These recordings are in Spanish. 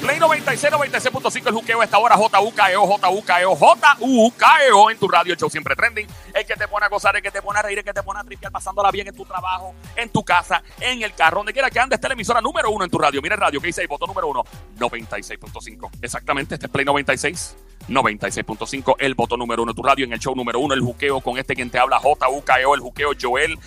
Play 96, 96.5 el juqueo esta hora, JUKEO, JUKEO, JUKEO en tu radio, el show siempre trending. El que te pone a gozar, el que te pone a reír, el que te pone a tripear, pasándola bien en tu trabajo, en tu casa, en el carro, donde quiera que andes, esta emisora número uno en tu radio. Mira el radio, que dice ahí, voto número uno, 96.5. Exactamente, este es Play 96, 96.5, el voto número uno en tu radio, en el show número uno, el juqueo con este quien te habla, JUKEO, el juqueo Joel,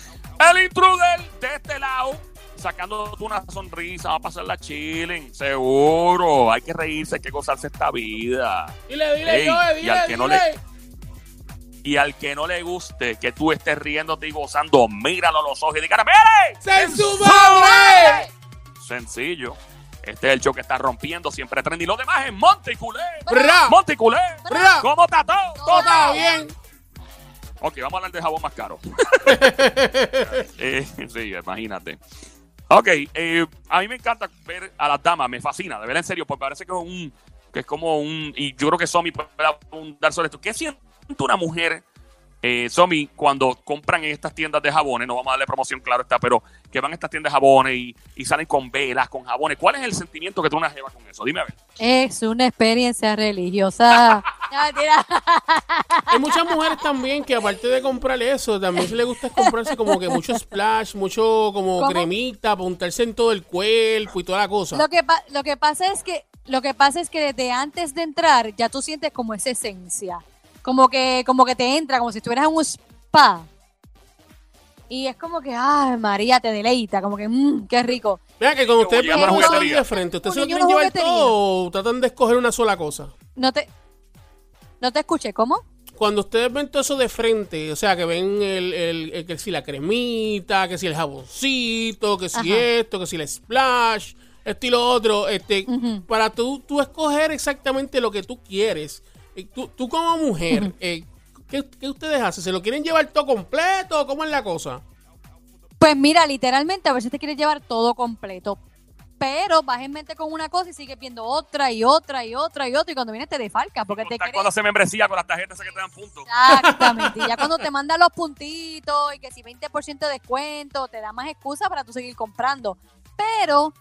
el intruder de este lado sacándote una sonrisa, va a pasar la chilling, seguro. Hay que reírse, hay que gozarse esta vida. Dile, dile, Ey, Joe, y dile, al que no dile. Y al que no le guste que tú estés riéndote y gozando, míralo a los ojos y dígale, ¡Mire! ¡Se su madre! Sencillo. Este es el show que está rompiendo siempre tren. Y lo demás es Monticulé. Monticulé. ¿Cómo está todo? Todo está bien. Ok, vamos a hablar de jabón más caro. Eh, sí, imagínate. Ok, eh, a mí me encanta ver a las damas, me fascina, de verdad en serio, porque parece que es un, que es como un, y yo creo que Somi puede dar sobre esto. ¿Qué siente una mujer, eh, Somi, cuando compran en estas tiendas de jabones? No vamos a darle promoción, claro está, pero que van a estas tiendas de jabones y, y salen con velas, con jabones. ¿Cuál es el sentimiento que tú una llevas con eso? Dime a ver. Es una experiencia religiosa. Hay muchas mujeres también que aparte de comprar eso, también se les gusta comprarse como que mucho splash, mucho como ¿Cómo? cremita, para untarse en todo el cuerpo y toda la cosa. Lo que, pa- lo que pasa es que lo que pasa es que desde antes de entrar ya tú sientes como esa esencia, como que como que te entra, como si estuvieras en un spa. Y es como que, ay, María, te deleita, como que, mmm, qué rico. Mira que cuando ustedes ven llegando a de frente, ¿ustedes se lo quieren llevar juguetería. todo o tratan de escoger una sola cosa? No te, no te escuché, ¿cómo? Cuando ustedes ven todo eso de frente, o sea, que ven el, el- el- que si la cremita, que si el jaboncito, que si Ajá. esto, que si el splash, esto y lo otro, este, Ujú. para tú, tú escoger exactamente lo que tú quieres, tú, tú como mujer, eh, ¿qué, qué ustedes hacen? ¿Se lo quieren llevar todo completo o cómo es la cosa? Pues mira, literalmente a veces te quieres llevar todo completo. Pero vas en mente con una cosa y sigues viendo otra y otra y otra y otra. Y cuando vienes te defalcas porque te quieres cuando se membresía con las tarjetas que te dan puntos. Exactamente. Y ya cuando te mandan los puntitos y que si 20% de descuento, te da más excusa para tú seguir comprando. Pero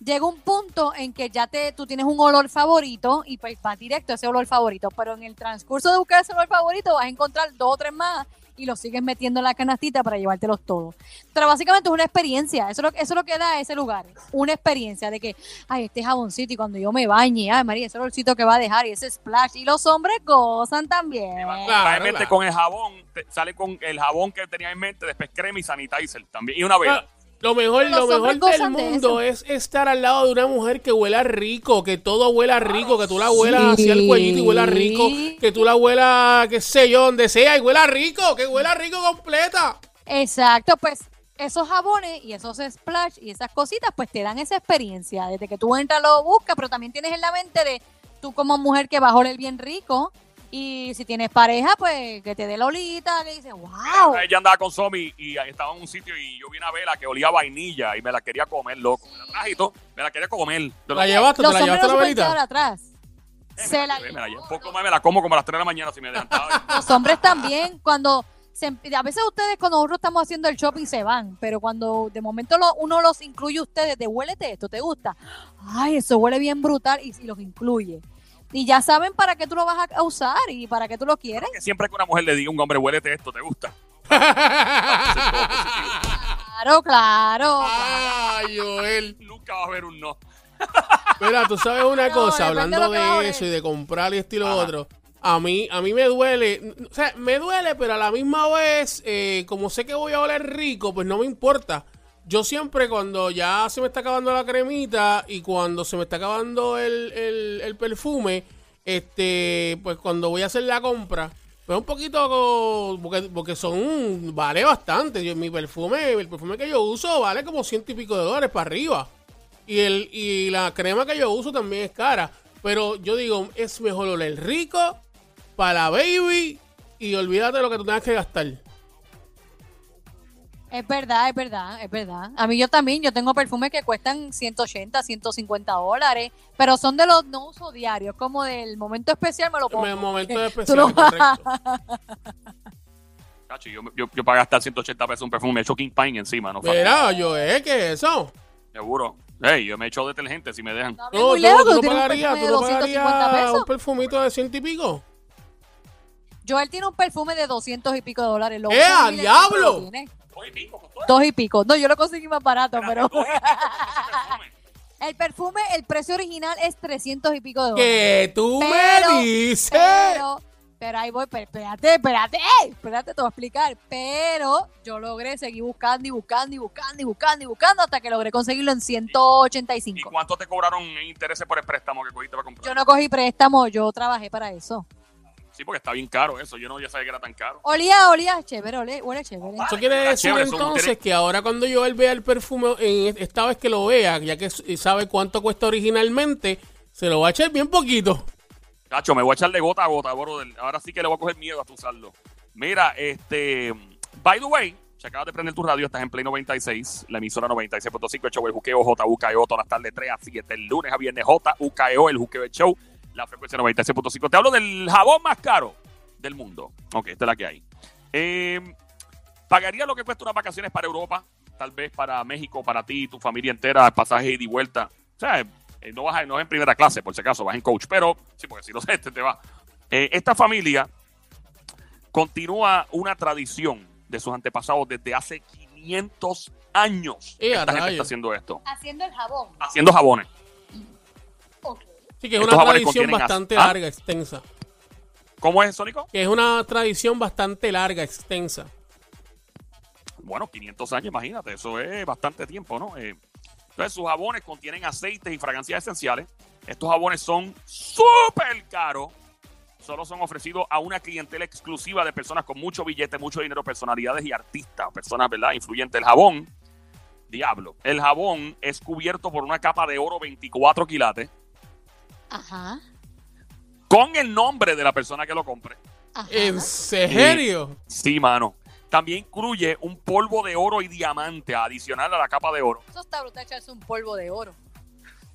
llega un punto en que ya te, tú tienes un olor favorito y pues vas directo a ese olor favorito. Pero en el transcurso de buscar ese olor favorito vas a encontrar dos o tres más y los sigues metiendo en la canastita para llevártelos todos. Pero básicamente es una experiencia. Eso es, lo, eso es lo que da ese lugar. Una experiencia de que, ay, este jaboncito y cuando yo me bañe, ay, María, ese olorcito que va a dejar y ese splash. Y los hombres gozan también. Claro, Trae en mente claro. con el jabón, te- sale con el jabón que tenía en mente, después crema y sanitizer también. Y una vela. Lo mejor, lo mejor del de mundo es estar al lado de una mujer que huela rico, que todo huela rico, que tú la huelas Sí. hacia el cuellito y huela rico, que tú la huelas, qué sé yo, donde sea y huela rico, que huela rico completa. Exacto, pues esos jabones y esos splash y esas cositas, pues te dan esa experiencia. Desde que tú entras lo buscas, pero también tienes en la mente de tú como mujer que va a oler bien rico. Y si tienes pareja, pues que te dé la olita, que dices, wow. Ella andaba con Somi y estaba en un sitio y yo vi una vela que olía a vainilla y me la quería comer, loco. Me la traje y todo, me la quería comer. ¿La llevaste? ¿Te la llevaste la velita? atrás. Se la Me la llevo un poco más, me la como como a las 3 de la mañana si me adelantaba. Los hombres también, cuando se, a veces ustedes cuando nosotros estamos haciendo el shopping se van, pero cuando de momento lo- uno los incluye a ustedes, de huélete esto, ¿te gusta? Ay, eso huele bien brutal y, y los incluye. Y ya saben para qué tú lo vas a- usar y para qué tú lo quieres. que siempre que una mujer le diga a un hombre, huélete esto, ¿te gusta? Claro, claro. Ay, Joel. Nunca va a haber un no. Mira, tú sabes una No, cosa, hablando de eso y de comprar y esto y lo Ajá. otro. A mí, a mí me duele, o sea, me duele, pero a la misma vez, eh, como sé que voy a oler rico, pues no me importa. Yo siempre cuando ya se me está acabando la cremita y cuando se me está acabando el, el- perfume, este, pues cuando voy a hacer la compra, pues un poquito, porque, porque son, vale bastante. Yo, mi perfume, el perfume que yo uso vale como ciento y pico de dólares para arriba. Y, el, y la crema que yo uso también es cara. Pero yo digo, es mejor oler rico para la baby y olvídate de lo que tú tengas que gastar. Es verdad, es verdad, es verdad. A mí yo también, yo tengo perfumes que cuestan 180, 150 dólares, pero son de los no uso diarios, como del momento especial me lo pongo. Tú especiales, lo- correcto. Cacho, yo, yo, yo para gastar 180 pesos un perfume me echo King Pine encima, ¿no? Mira, yo, ¿eh? ¿Qué es eso? Seguro. Hey, yo me echo detergente si me dejan. No, No, tú, lejos, tú no un pagarías, perfume tú de no 250 pagarías pesos. un perfumito de ciento y pico. Joel tiene un perfume de 200 y pico de dólares. Lo ¡Eh, diablo! lo tiene. Dos y pico, costó. Dos y pico. No, yo lo conseguí más barato, pero y el perfume, el precio original es 300 y pico de dólares. ¿Qué tú Pero- me dices? Pero, pero ahí voy, pero espérate, espérate, ey, espérate, te voy a explicar. Pero yo logré seguir buscando y buscando y buscando y buscando y buscando hasta que logré conseguirlo en ¿Y 185. cuánto te cobraron en intereses por el préstamo que cogiste para comprar? Yo no cogí préstamo, yo trabajé para eso. Sí, porque está bien caro eso. Yo no ya sabía que era tan caro. Olía, olía chévere, olé, huele chévere. Eso quiere decir chévere, entonces que ahora cuando yo él vea el perfume, en esta vez que lo vea, ya que sabe cuánto cuesta originalmente, se lo va a echar bien poquito. Cacho, me voy a echar de gota a gota, brother. Ahora sí que le voy a coger miedo a tu usarlo. Mira, este. By the way, se acabas de prender tu radio, estás en Play 96, la emisora 96.5, el show El Juqueo, JUKEO, todas las tardes 3 a 7, el lunes a viernes, JUKEO, el Juqueo, el show, la frecuencia 96.5. Te hablo del jabón más caro del mundo. Ok, esta es la que hay. Eh, ¿Pagaría lo que cuesta unas vacaciones para Europa? Tal vez para México, para ti, tu familia entera, pasaje ida y vuelta. O sea, eh, no vas a- no es en primera clase, por si acaso, vas en coach, pero sí, porque si no sé, este te va. Eh, esta familia continúa una tradición de sus antepasados desde hace 500 años. ¡Eh, a Esta gente está haciendo esto, Haciendo el jabón. haciendo jabones. Así que es Estos una tradición bastante ¿Ah? larga, extensa. ¿Cómo es, Sónico? Que es una tradición bastante larga, extensa. Bueno, 500 años, imagínate, eso es bastante tiempo, ¿no? Eh, entonces, sus jabones contienen aceites y fragancias esenciales. Estos jabones son súper caros. Solo son ofrecidos a una clientela exclusiva de personas con mucho billete, mucho dinero, personalidades y artistas, personas, ¿verdad? Influyentes. El jabón, diablo. El jabón es cubierto por una capa de oro 24 quilates Ajá. con el nombre de la persona que lo compre. ajá. ¿En serio? Sí, mano. También incluye un polvo de oro y diamante adicional a la capa de oro. Eso está brutal, echarse un polvo de oro.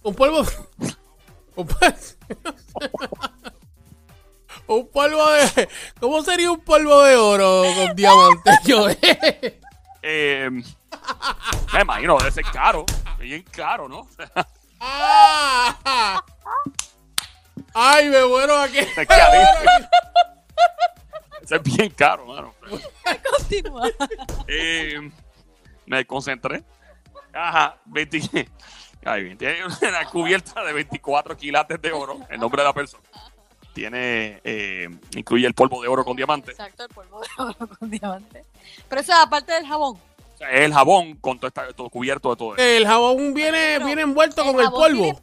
Un polvo. Un polvo. un polvo de. ¿Cómo sería un polvo de oro con diamante? Yo. Eh, me imagino, debe ser caro. Bien caro, ¿no? Ah. Ay, me muero aquí. Es carísimo. Eso es bien caro, mano. Continúa. Eh, me concentré. Ajá, 20. Ay. Tiene una cubierta de 24 quilates de oro, el nombre de la persona. Tiene, eh, incluye el polvo de oro con diamante. Exacto, el polvo de oro con diamante. Pero eso es aparte del jabón. O sea, es el jabón con todo, esta- todo cubierto de todo eso. El jabón viene, Pero viene envuelto el con el polvo. tiene-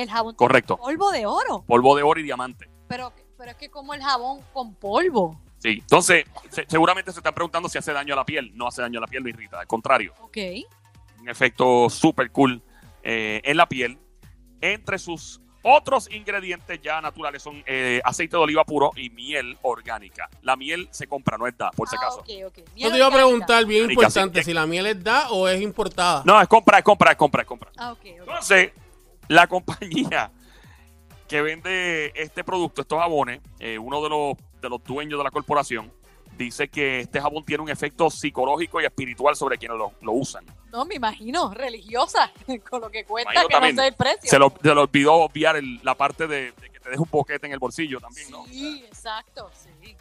El jabón tiene Correcto. polvo de oro. Polvo de oro y diamante. Pero, pero es que como el jabón con polvo. Sí. Entonces, se- seguramente se están preguntando si hace daño a la piel. No hace daño a la piel, lo irrita. Al contrario. Ok. un efecto súper cool eh, en la piel. Entre sus otros ingredientes ya naturales son eh, aceite de oliva puro y miel orgánica. La miel se compra, no es da, por si Ah, acaso. ok, ok. Yo te iba a preguntar, bien importante, sí. si la miel es da o es importada. No, es compra, es compra, es compra, es compra. Ah, ok, ok. Entonces, la compañía que vende este producto, estos jabones, eh, uno de los, de los dueños de la corporación, dice que este jabón tiene un efecto psicológico y espiritual sobre quienes lo, lo usan. No, me imagino, religiosa, con lo que cuesta, Imagino que no sé el precio. Se lo, se lo olvidó obviar el- la parte de, de que te deje un boquete en el bolsillo también, ¿no? Sí, exacto, sí.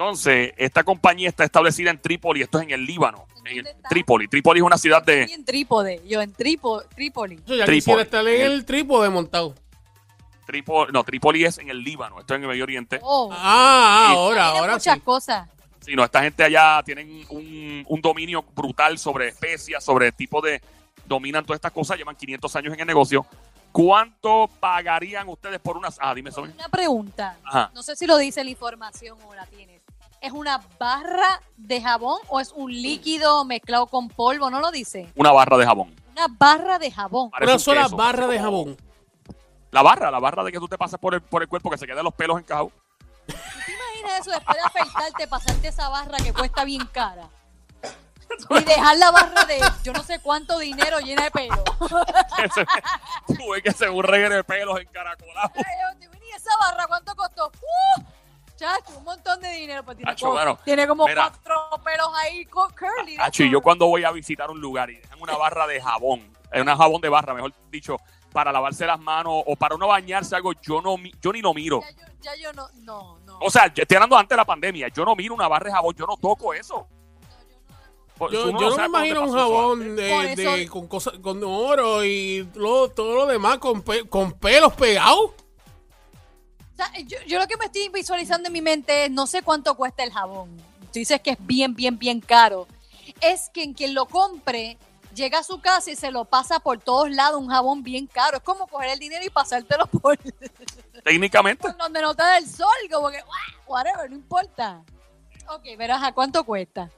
Entonces, esta compañía está establecida en Trípoli, esto es en el Líbano. ¿En el-? Trípoli. Trípoli es una ciudad de en Trípode, yo en Tripo, Trípoli. Yo ya Trípoli. quisiera estar en el trípode montado. Trípoli, no, Trípoli es en el Líbano, esto es en el Medio Oriente. Oh, Ah, ah, ahora, tiene ahora muchas sí. cosas. Sí, no, esta gente allá tienen un, un dominio brutal sobre especias, sobre tipo de... Dominan todas estas cosas, llevan 500 años en el negocio. ¿Cuánto pagarían ustedes por unas... Ah, dime eso. Una pregunta. Ajá. No sé si lo dice la información o la tienes. ¿Es una barra de jabón o es un líquido mezclado con polvo? ¿No lo dice? Una barra de jabón. Una barra de jabón. Parece Una un sola queso, barra de jabón. La barra, la barra de que tú te pasas por el, por el cuerpo, que se queden los pelos encajados. ¿Tú te imaginas eso después de afeitarte, pasarte esa barra que cuesta bien cara? Y dejar la barra de yo no sé cuánto dinero llena de pelo. Ese- Tú ves que se un de pelos encaracolados. Ay, yo, ¿y esa barra cuánto costó? ¡Uh! Chacho, un montón de dinero. Pues tiene, Chacho, como, bueno, tiene como mira. cuatro pelos ahí curly. ¿no? Hacho, y yo cuando voy a visitar un lugar y dejan una barra de jabón, eh, una jabón de barra, mejor dicho, para lavarse las manos o para uno bañarse algo, yo no yo ni lo miro. Ya yo, ya yo no, no, no. O sea, yo estoy hablando antes de la pandemia, yo no miro una barra de jabón, yo no toco eso. Pues, Yo, uno yo no me por dónde imagino un jabón de, con, cosas, con oro y lo- todo lo demás con, pe- con pelos pegados. Yo, yo lo que me estoy visualizando en mi mente es, no sé cuánto cuesta el jabón. Tú dices que es bien, bien, bien caro. Es que en quien lo compre llega a su casa y se lo pasa por todos lados un jabón bien caro. Es como coger el dinero y pasártelo por, Técnicamente, por donde no te da el sol, como que, "Wah, whatever, no importa. Ok, verás, ¿a cuánto cuesta?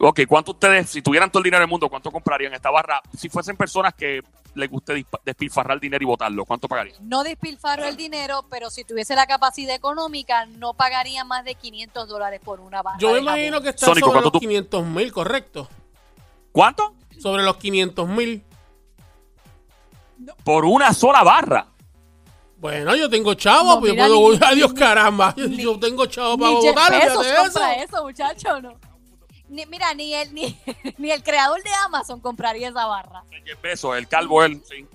Ok, ¿cuánto ustedes, si tuvieran todo el dinero del mundo, cuánto comprarían esta barra? Si fuesen personas que les guste despilfarrar dinero y botarlo, ¿cuánto pagarían? No despilfarro el dinero, pero si tuviese la capacidad económica, no pagaría más de 500 dólares por una barra Yo me imagino que está Sónico, sobre ¿cuánto los tú- 500 mil, correcto. ¿Cuánto? Sobre los 500 mil. Por una sola barra. Bueno, yo tengo chavo, No, pues yo puedo... ni- Adiós, ni- caramba. Yo, ni- yo tengo chavo para votar, eso. eso, muchacho, no. Ni, mira, ni el, ni, ni el creador de Amazon compraría esa barra. Bezos, el calvo, él, sí.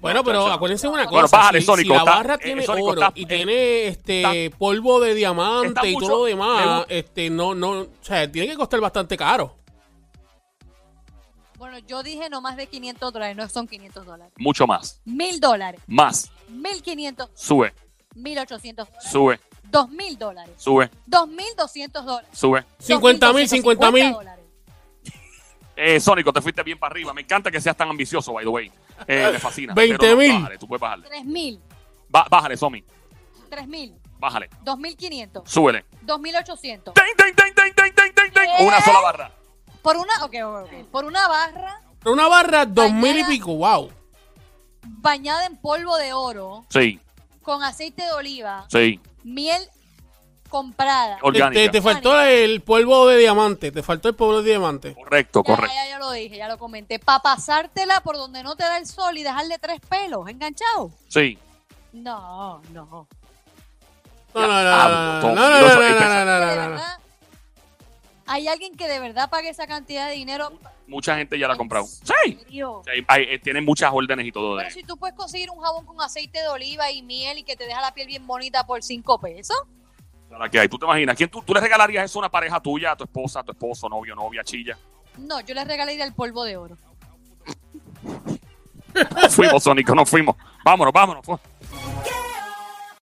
Bueno, pero acuérdense de una cosa. Bueno, bájale, si, Sónico, si la barra tiene Sónico, oro está- y tiene este polvo de diamante y mucho- todo lo demás, este, no, no, o sea, tiene que costar bastante caro. Bueno, yo dije no más de 500 dólares, no son 500 dólares. Mucho más. 1000 dólares, Más. 1500, Sube, 1800 dólares, sube, 2000 dólares, sube, 2200 dólares. sube. 50 mil, 50 mil. dólares. Eh, Sónico, te fuiste bien para arriba. Me encanta que seas tan ambicioso, by the way. Eh, me fascina. 20 Pero no, mil. Bájale, tú puedes bajarle. 3000, Ba- bájale, Somi. 3000, Bájale. 2500, Súbele. 2800. ¡Ten, ten, ten, ten, ten, ten, ten, ten! Una sola barra. Por una, ok, ok, ok. Por una barra Pero una barra, dos mil y Mañana- pico, wow. bañada en polvo de oro, Sí, con aceite de oliva, sí. Miel comprada. Orgánica. te- te faltó el polvo de diamante, te faltó el polvo de diamante. Correcto, Ya, correcto. ya, ya lo dije, ya lo comenté. Para pasártela por donde no te da el sol y dejarle tres pelos enganchados. Sí. No, no. No, no, no, no, Ah, no, no, no, no, no. Hay alguien que de verdad pague esa cantidad de dinero. Mucha gente ya la ha comprado. Sí. Sí, hay- eh, tienen muchas órdenes y todo de Pero si tú puedes conseguir un jabón con aceite de oliva y miel y que te deja la piel bien bonita por cinco pesos. que hay. ¿Tú te imaginas? ¿Quién tú, tú le regalarías eso a una pareja tuya, a tu esposa, a tu esposo, novio, novia, chilla? No, yo les regalaría el polvo de oro. Fuimos, Sónico, nos fuimos. Vámonos, vámonos. fu-